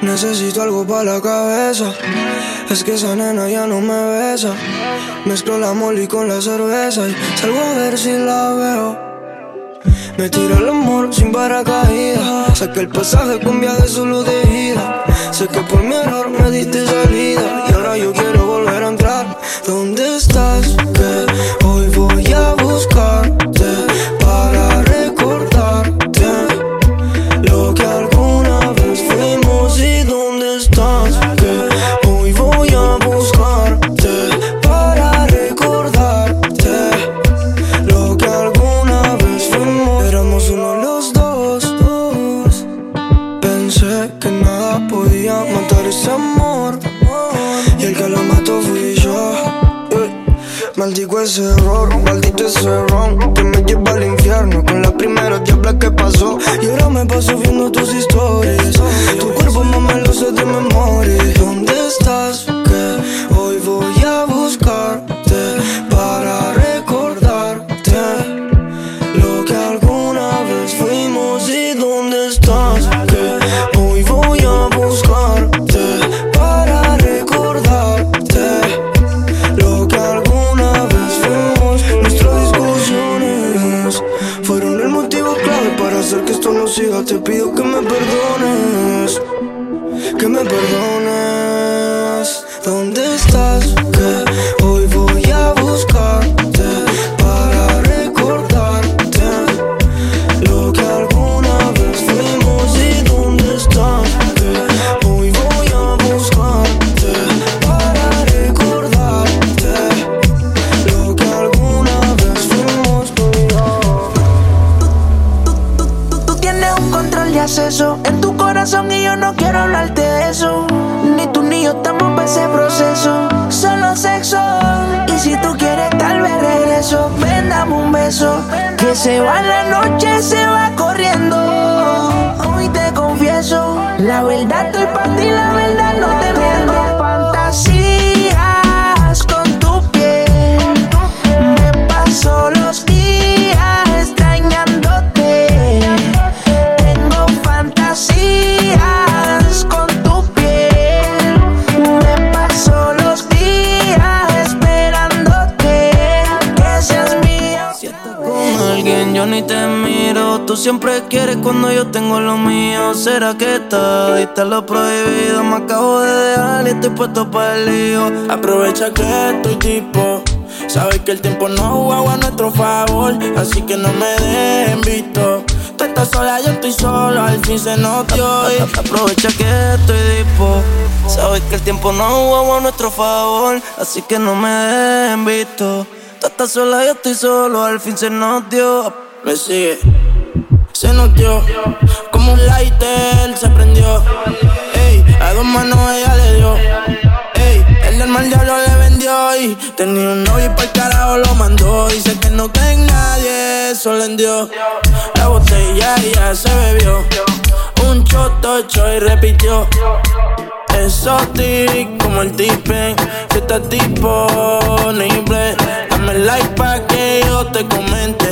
Necesito algo para la cabeza. Es que esa nena ya no me besa. Mezclo la molly con la cerveza y salgo a ver si la veo. Me tiro el amor sin paracaídas. Sé que el pasaje con viaje solo de ida. Sé que por mi error me diste salida. Y ahora yo quiero error, maldito ese ron corazón y yo no quiero hablarte de eso. Ni tú ni yo estamos para ese proceso. Solo sexo. Y si tú quieres, tal vez regreso. Ven, dame un beso. Que se va la noche, se va corriendo. Hoy te confieso. La verdad estoy para ti, la verdad siempre quieres cuando yo tengo lo mío. ¿Será que está? Diste lo prohibido. Me acabo de dejar y estoy puesto para el lío. Aprovecha que estoy tipo. Sabes que el tiempo no juega a nuestro favor, así que no me dejen visto. Tú estás sola, yo estoy solo, al fin se notó. Aprovecha que estoy dispo. Sabes que el tiempo no jugó a nuestro favor, así que no me dejen visto. Tú estás sola, yo estoy solo, al fin se nos dio. Me sigue, se notió, como un lighter se prendió. Ey, a dos manos ella le dio. Ey, el del mal diablo le vendió y tenía un novio y para el carajo lo mandó. Dice que no cree nadie, solo en Dios. La botella ya se bebió. Un choto hecho y repitió. Exotic como el tipen, si estás disponible, dame like pa' que yo te comente.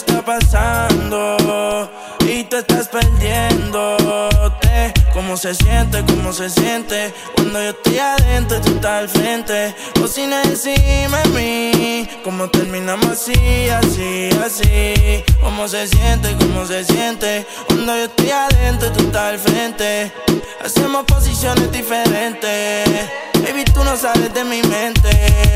Está pasando y tú estás perdiéndote. ¿Cómo se siente? ¿Cómo se siente? Cuando yo estoy adentro y tú estás al frente. Cocina encima de mí. ¿Cómo terminamos así, así, así? ¿Cómo se siente? ¿Cómo se siente? Cuando yo estoy adentro y tú estás al frente. Hacemos posiciones diferentes. Baby, tú no sales de mi mente.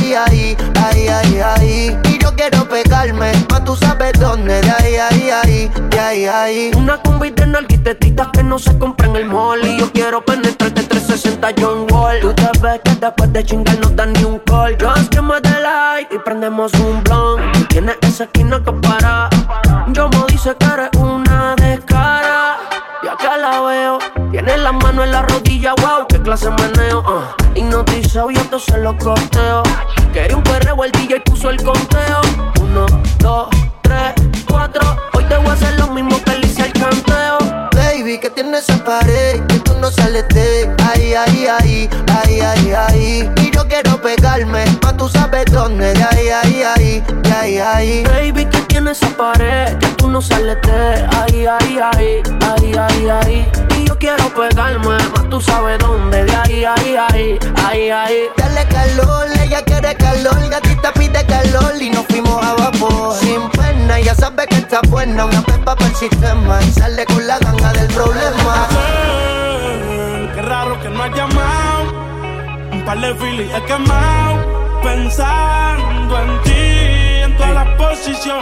Ay, ay. Ay, ay, ay. Y yo quiero pegarme, más tú sabes dónde. De ahí, ay, ay. De ahí, ay. Una combi de narguitetitas que no se compra en el mall. Y yo quiero penetrarte 360 John Wall. Tú ves que después de chingar no dan ni un call. Just que me dé like y prendemos un blunt. Tienes esa esquina que para. Yo me dice que eres una descara. Ya que la veo, tiene la mano en la rodilla, clase meneo. Uh. Hipnotizado y esto se lo costeo. Quería un perreo, el DJ puso el conteo. Uno, dos, Baby, que tienes esa pared que tú no sales de ahí, ahí, ahí, ahí, ahí, ahí. Y yo quiero pegarme, más tú sabes dónde, de ahí, ahí, ahí, de ahí, ahí. Baby, que tienes esa pared que tú no sales de ahí, ahí, ahí, ahí, ahí, ahí. Y yo quiero pegarme, más tú sabes dónde, de ahí, ahí, ahí, ahí, ahí. Dale calor, ella quiere calor, gatita pide calor y nos fuimos a vapor. Sin pena, ya sabes que está buena, una pepa para el sistema y sale con la ganga un par de filis. He quemado, pensando en ti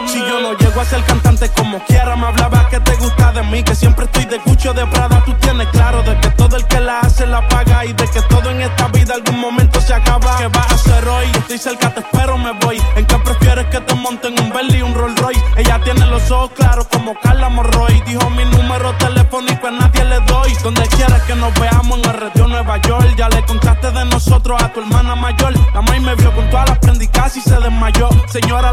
Si yo no llego a ser cantante como quiera, me hablaba que te gusta de mí, que siempre estoy de cucho de Prada. Tú tienes claro de que todo el que la hace la paga y de que todo en esta vida algún momento se acaba. ¿Qué vas a hacer hoy? Estoy cerca, te espero, me voy. ¿En qué prefieres que te monten un Bentley y un Rolls Royce? Ella tiene los ojos claros como Carla Morroy. Dijo mi número telefónico a nadie le doy. Donde quieras que nos veamos en el retiro Nueva York. Ya le contaste de nosotros a tu hermana mayor. La maíz me vio con todas las prendicas y se desmayó. Señora,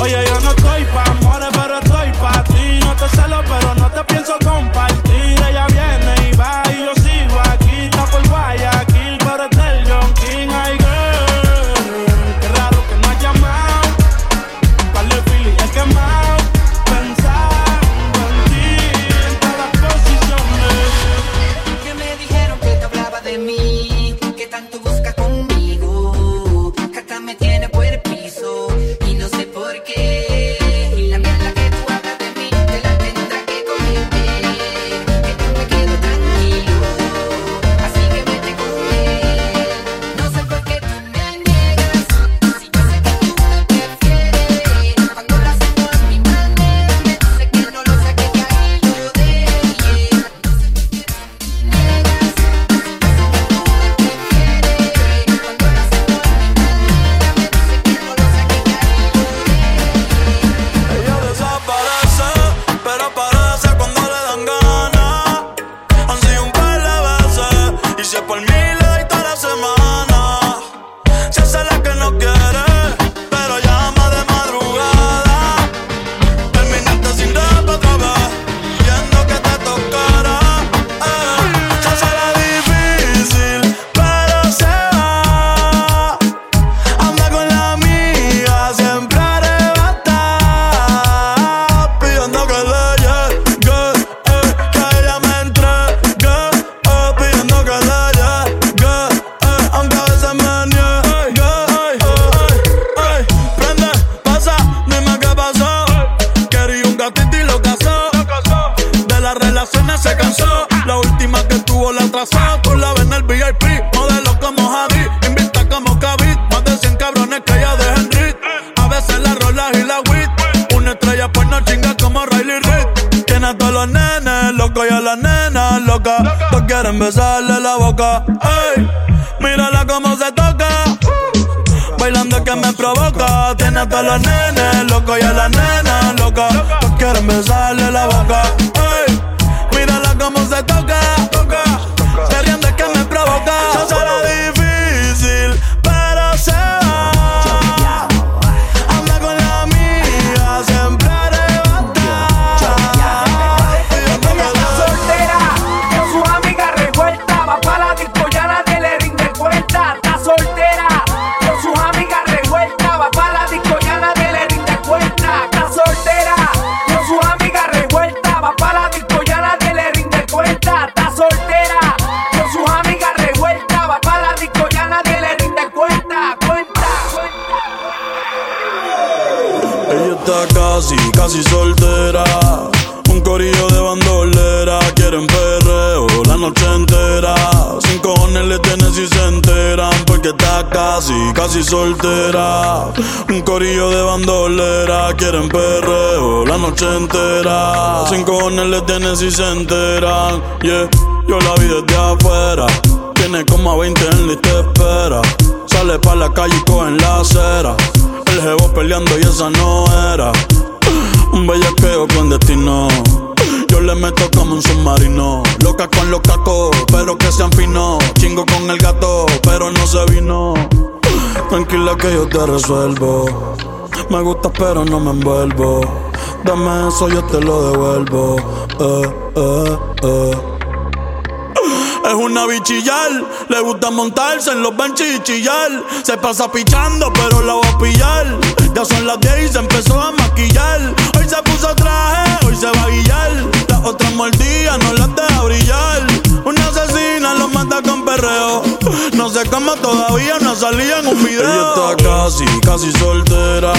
Oye, yo no estoy pa' Quieren besarle la boca. Ey, mírala cómo se toca. Bailando que me provoca. Tiene a todos los nenes locos y a las nenas locas. Todos quieren besarle la boca. Casi, soltera. Un corillo de bandolera. Quieren perreo la noche entera. Sin cojones le tienen si se enteran. Yeah, yo la vi desde afuera. Tiene como a 20 en lista de espera. Sale pa' la calle y cogen la acera. El jevo peleando y esa no era. Un bellaqueo con destino. Yo le meto como un submarino. Loca con los cacos, pero que sean finos. Chingo con el gato, pero no se vino. Tranquila que yo te resuelvo. Me gusta, pero no me envuelvo. Dame eso, yo te lo devuelvo. Eh, eh, eh. Es una bichillar, le gusta montarse en los benches y chillar. Se pasa pichando, pero la voy a pillar. Ya son las 10 y se empezó a maquillar. Hoy se puso traje, hoy se va a guillar. Las otras mordidas no las deja brillar. Una asesina lo mata con perreo. No sé cómo todavía no salía en un video. Ella está casi, casi soltera.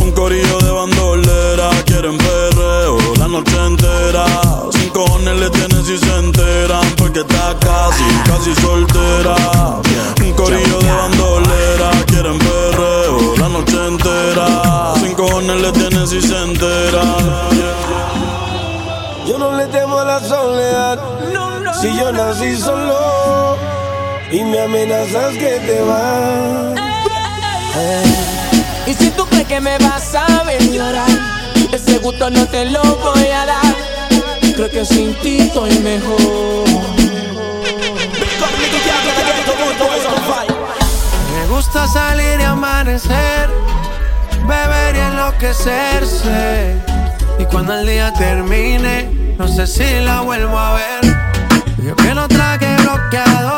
Un corillo de bandolera. Quieren perreo la noche entera. Sin cojones le tienen si se enteran. Porque está casi, casi soltera. Un corillo de bandolera. Quieren perreo la noche entera. Sin cojones le tienen si se enteran. Yo no le temo a la soledad. Si yo nací solo y me amenazas que te vas. Y si tú crees que me vas a ver llorar, ese gusto no te lo voy a dar. Creo que sin ti estoy mejor. Me gusta salir y amanecer, beber y enloquecerse. Y cuando el día termine, no sé si la vuelvo a ver. Yo que no traje bloqueador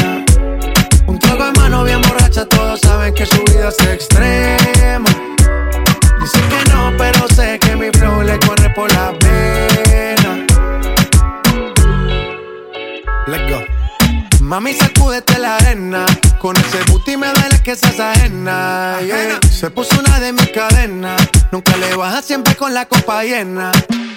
Bien borracha, todos saben que su vida es extrema. Dice que no, pero sé que mi flow le corre por la pena. Let's go. Mami, sacúdete la arena. Con ese booty me duele que seas ajena. yeah. Se puso una de mis cadenas. Nunca le baja siempre con la copa llena.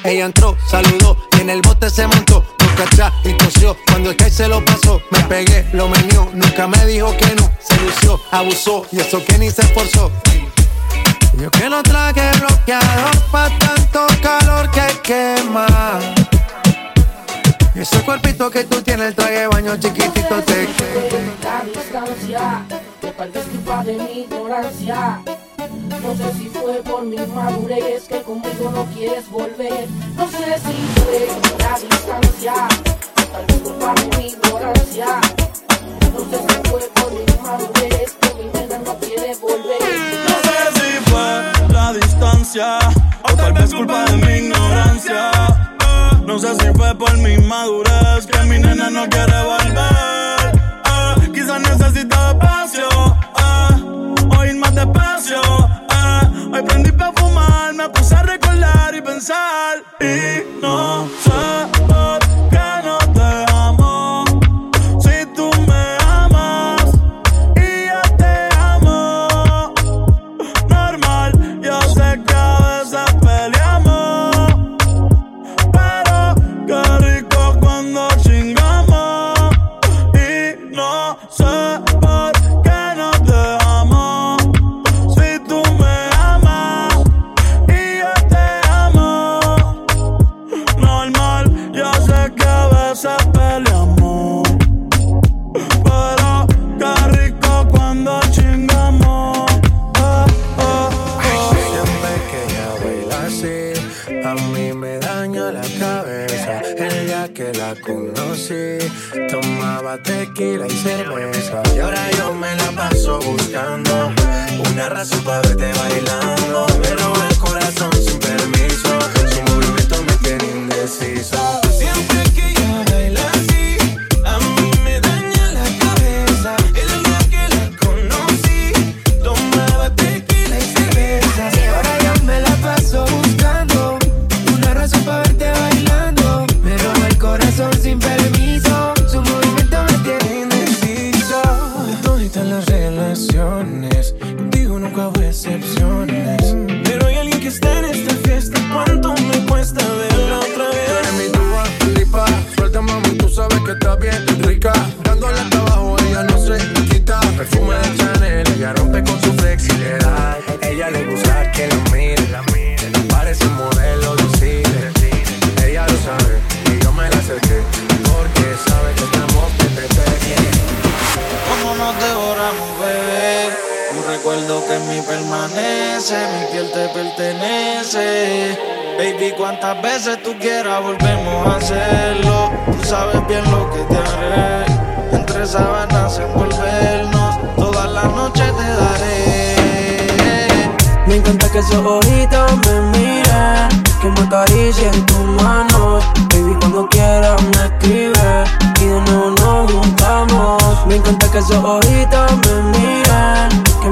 Ella entró, saludó y en el bote se montó. Nunca y tosió. Cuando el que se lo pasó, me pegué, lo menió. Nunca me dijo que no. Se lució, abusó y eso que ni se esforzó. Yo que no traje bloqueador pa' tanto calor que quema. Y ese cuerpito que tú tienes, el traje de baño chiquitito te La distancia, vez culpa de mi ignorancia. No sé si fue por mi madurez que conmigo no quieres volver. No sé si fue la distancia, tal vez culpa de mi ignorancia. No sé si fue por mi madurez que mi nena no quiere volver. No sé si fue la distancia o tal vez culpa de mi ignorancia. No sé si fue por mi madurez que mi nena no quiere volver. despacio. Eh. Hoy prendí para fumar, me puse a recordar y pensar. Y no sé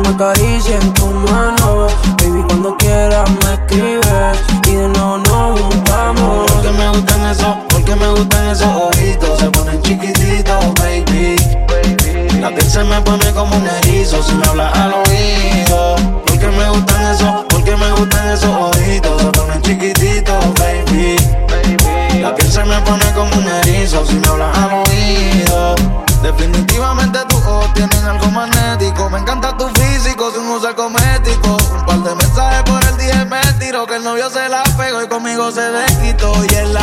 una caricia en tu mano. Baby, cuando quieras me escribes y de no nos juntamos. Porque me gustan esos, porque me gustan esos ojitos. Se ponen chiquititos, baby. La piel se me pone como un erizo si me hablas a lo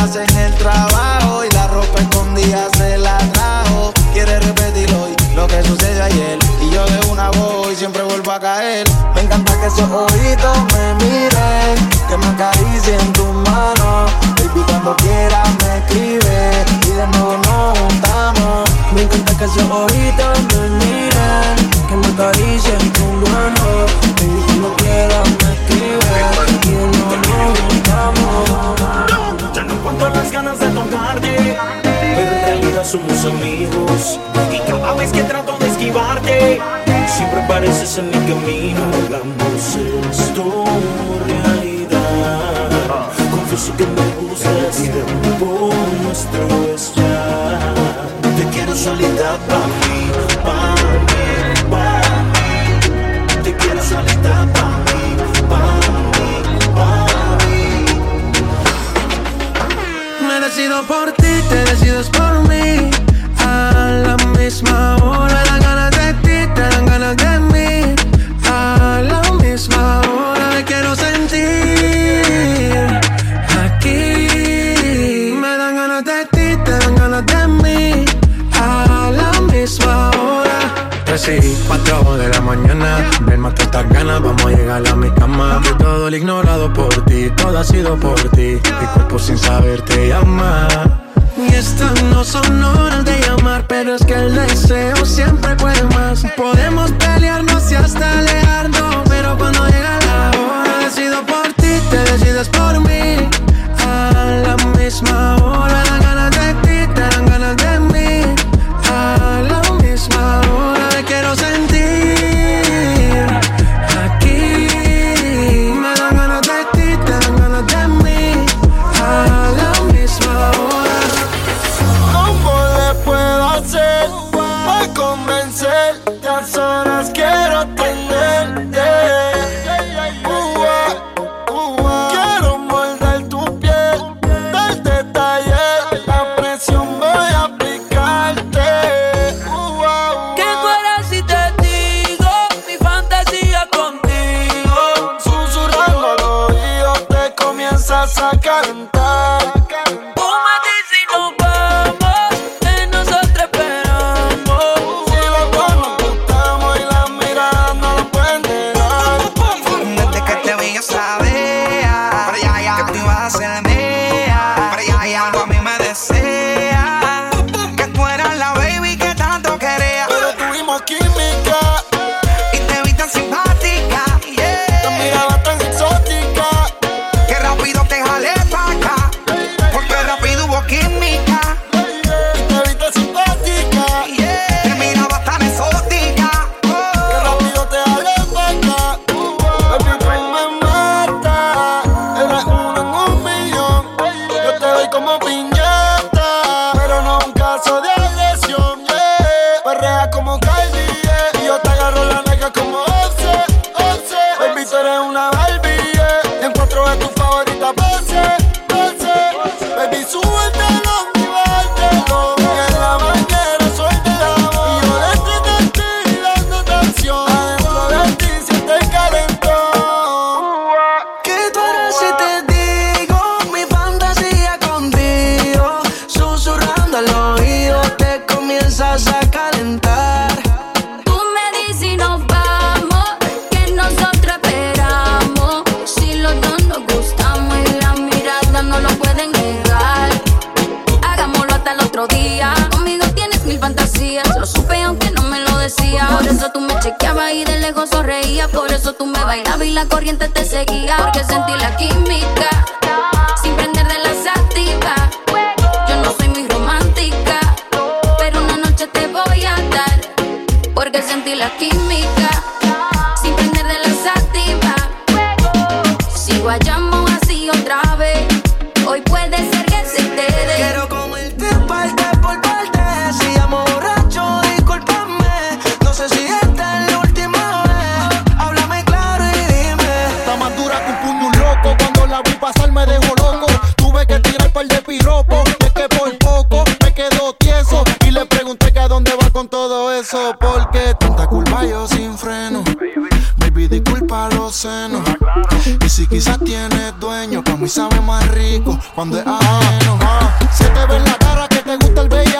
horas en el trabajo y la ropa escondida se la trajo. Quiere repetir hoy lo que sucedió ayer y yo de una voz y siempre vuelvo a caer. Me encanta que esos ojitos me miren, que me acaricien tus manos. Baby, cuando quieras me escribe y de nuevo nos juntamos. Me encanta que esos ojitos me somos amigos. Y cada vez que trato de esquivarte Siempre apareces en mi camino. Hagamos esto realidad. Confieso que me gustas Tiempo nuestro es Te quiero soledad para mañana. Ven más que estas ganas, vamos a llegar a mi cama. Que todo el ignorado por ti, todo ha sido por ti. Mi cuerpo sin saber te llama. Y estas no son horas de llamar, pero es que el deseo siempre puede más. Podemos pelearnos y hasta el chequeaba y de lejos sonreía. Por eso tú me bailabas y la corriente te seguía. Porque sentí la química sin prender de la sativa. Yo no soy muy romántica, pero una noche te voy a dar. Porque sentí la química. sin freno. Baby, disculpa los senos. Y si quizás tienes dueño, para mí sabe más rico cuando es ajeno. Se te ve en la cara que te gusta el bella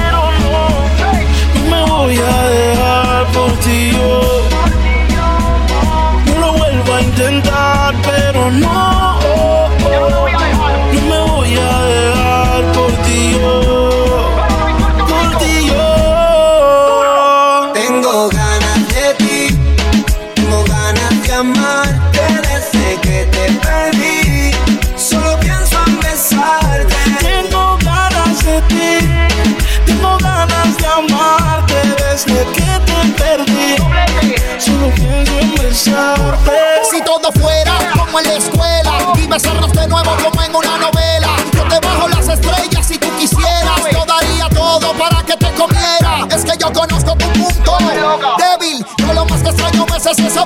More. Gracias a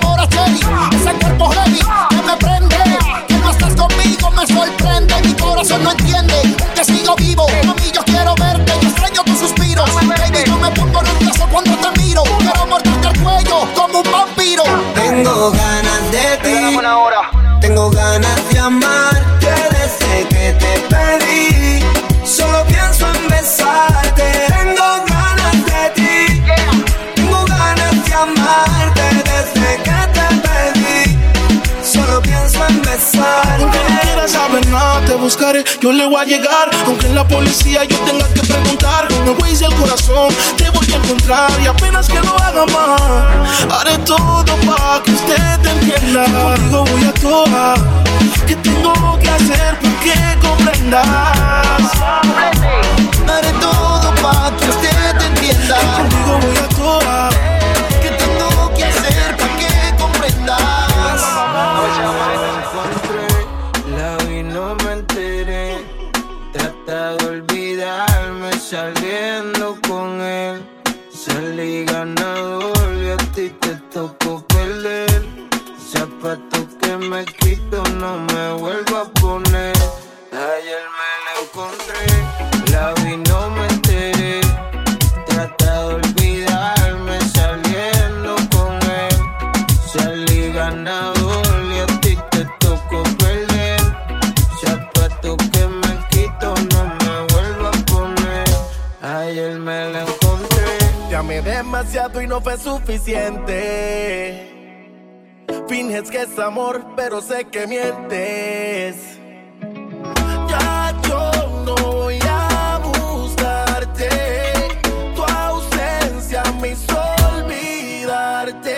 llegar. Aunque en la policía yo tenga que preguntar, me voy el corazón te voy a encontrar. Y apenas que lo haga más, haré todo para que usted te entienda. Contigo voy a toa. ¿Qué tengo que hacer para que comprendas? Haré todo para que usted te entienda. Contigo voy a toa. amor, pero sé que mientes. Ya yo no voy a buscarte. Tu ausencia me hizo olvidarte.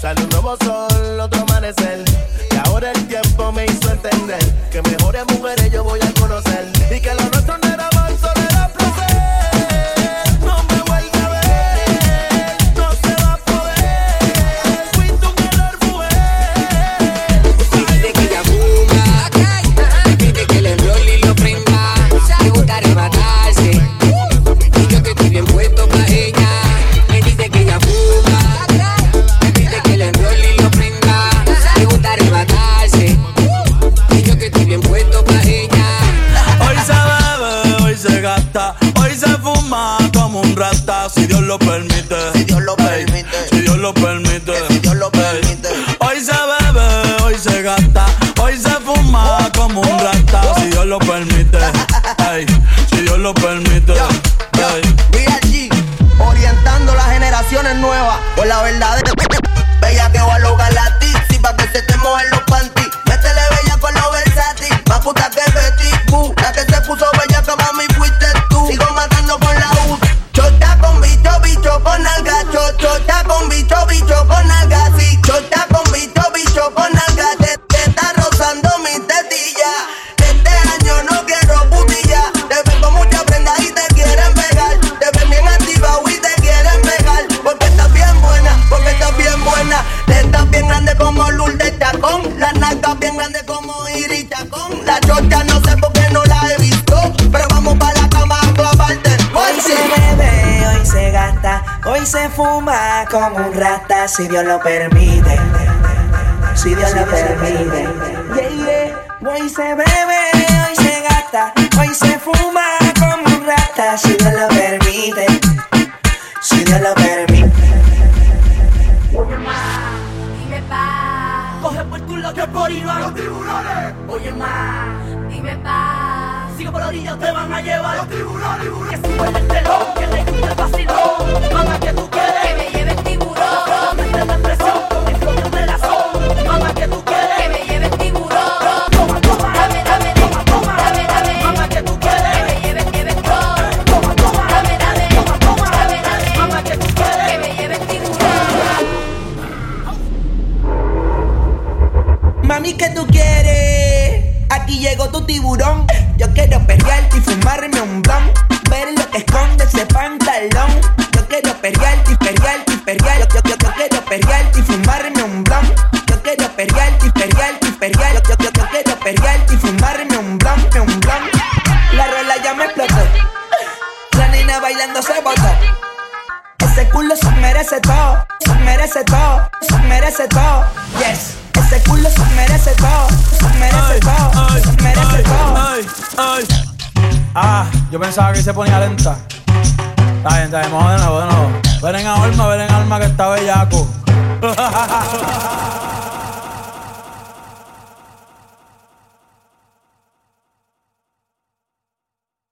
Sale un nuevo sol, otro amanecer. Y ahora el tiempo me hizo entender si Dios lo permite.